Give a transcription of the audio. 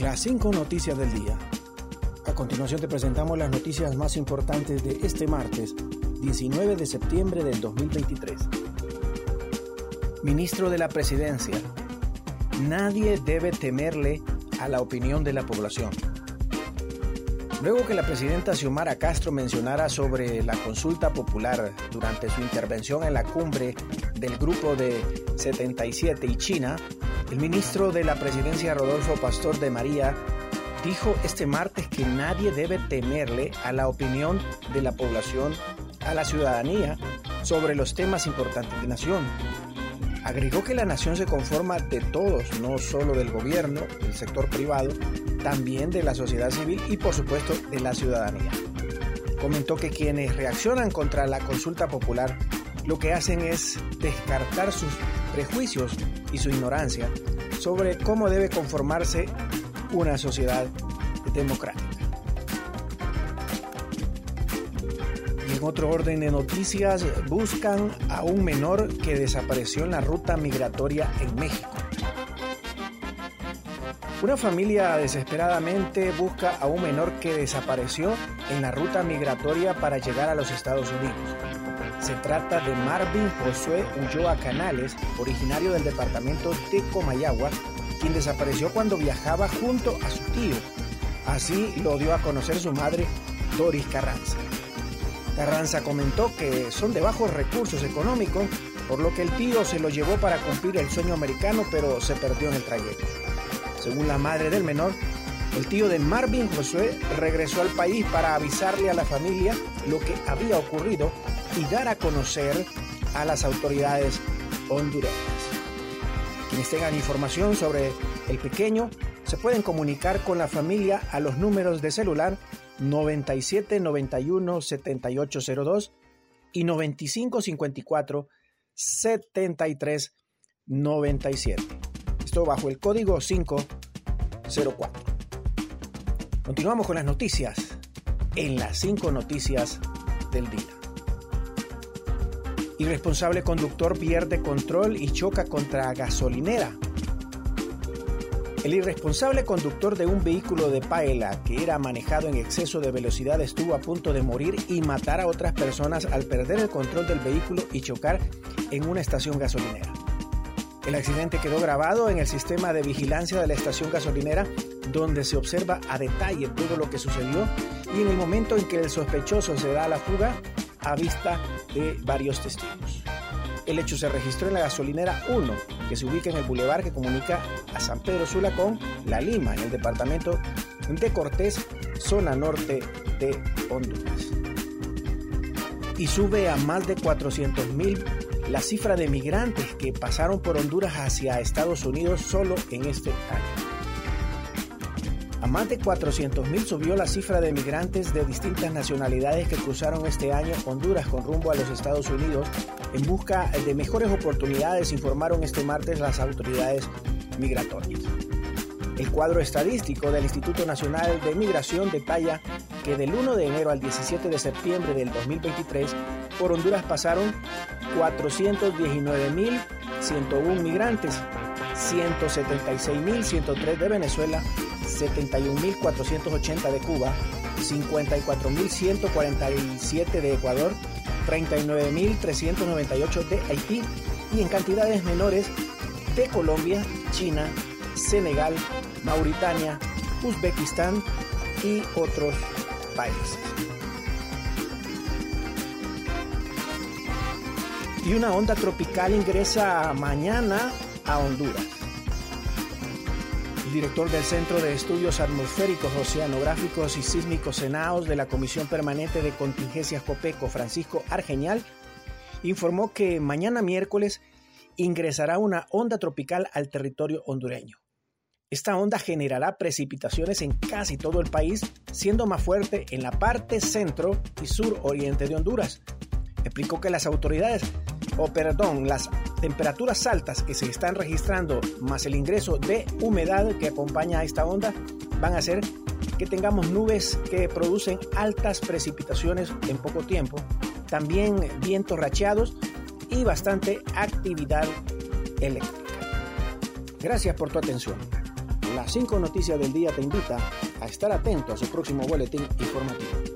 Las cinco noticias del día. A continuación te presentamos las noticias más importantes de este martes, 19 de septiembre del 2023. Ministro de la Presidencia. Nadie debe temerle a la opinión de la población. Luego que la presidenta Xiomara Castro mencionara sobre la consulta popular durante su intervención en la cumbre del Grupo de 77 y China, el ministro de la Presidencia Rodolfo Pastor de María dijo este martes que nadie debe temerle a la opinión de la población, a la ciudadanía, sobre los temas importantes de nación. Agregó que la nación se conforma de todos, no solo del gobierno, del sector privado, también de la sociedad civil y por supuesto de la ciudadanía. Comentó que quienes reaccionan contra la consulta popular lo que hacen es descartar sus prejuicios y su ignorancia sobre cómo debe conformarse una sociedad democrática. En otro orden de noticias, buscan a un menor que desapareció en la ruta migratoria en México. Una familia desesperadamente busca a un menor que desapareció en la ruta migratoria para llegar a los Estados Unidos. Se trata de Marvin Josué Ulloa Canales, originario del departamento de Comayagua, quien desapareció cuando viajaba junto a su tío. Así lo dio a conocer su madre, Doris Carranza. Carranza comentó que son de bajos recursos económicos, por lo que el tío se lo llevó para cumplir el sueño americano, pero se perdió en el trayecto. Según la madre del menor, el tío de Marvin Josué regresó al país para avisarle a la familia lo que había ocurrido y dar a conocer a las autoridades hondureñas. Quienes tengan información sobre el pequeño se pueden comunicar con la familia a los números de celular 97 91 7802 y 95 54 73 97. Esto bajo el código 504. Continuamos con las noticias en las 5 noticias del día. Irresponsable conductor pierde control y choca contra gasolinera. El irresponsable conductor de un vehículo de paela que era manejado en exceso de velocidad estuvo a punto de morir y matar a otras personas al perder el control del vehículo y chocar en una estación gasolinera. El accidente quedó grabado en el sistema de vigilancia de la estación gasolinera donde se observa a detalle todo lo que sucedió y en el momento en que el sospechoso se da a la fuga a vista de varios testigos. El hecho se registró en la gasolinera 1, que se ubica en el bulevar que comunica a San Pedro Sula con La Lima, en el departamento de Cortés, zona norte de Honduras. Y sube a más de 400.000 la cifra de migrantes que pasaron por Honduras hacia Estados Unidos solo en este año. A más de 400.000 subió la cifra de migrantes de distintas nacionalidades que cruzaron este año Honduras con rumbo a los Estados Unidos en busca de mejores oportunidades, informaron este martes las autoridades migratorias. El cuadro estadístico del Instituto Nacional de Migración detalla que del 1 de enero al 17 de septiembre del 2023 por Honduras pasaron 419.101 migrantes, 176.103 de Venezuela, 71.480 de Cuba, 54.147 de Ecuador, 39.398 de Haití y en cantidades menores de Colombia, China, Senegal, Mauritania, Uzbekistán y otros países. Y una onda tropical ingresa mañana a Honduras. El director del Centro de Estudios Atmosféricos, Oceanográficos y Sísmicos Senaos de la Comisión Permanente de Contingencias COPECO, Francisco Argeñal, informó que mañana miércoles ingresará una onda tropical al territorio hondureño. Esta onda generará precipitaciones en casi todo el país, siendo más fuerte en la parte centro y sur oriente de Honduras. Explicó que las autoridades, o perdón, las temperaturas altas que se están registrando, más el ingreso de humedad que acompaña a esta onda, van a hacer que tengamos nubes que producen altas precipitaciones en poco tiempo, también vientos racheados y bastante actividad eléctrica. Gracias por tu atención. Las 5 Noticias del Día te invita a estar atento a su próximo boletín informativo.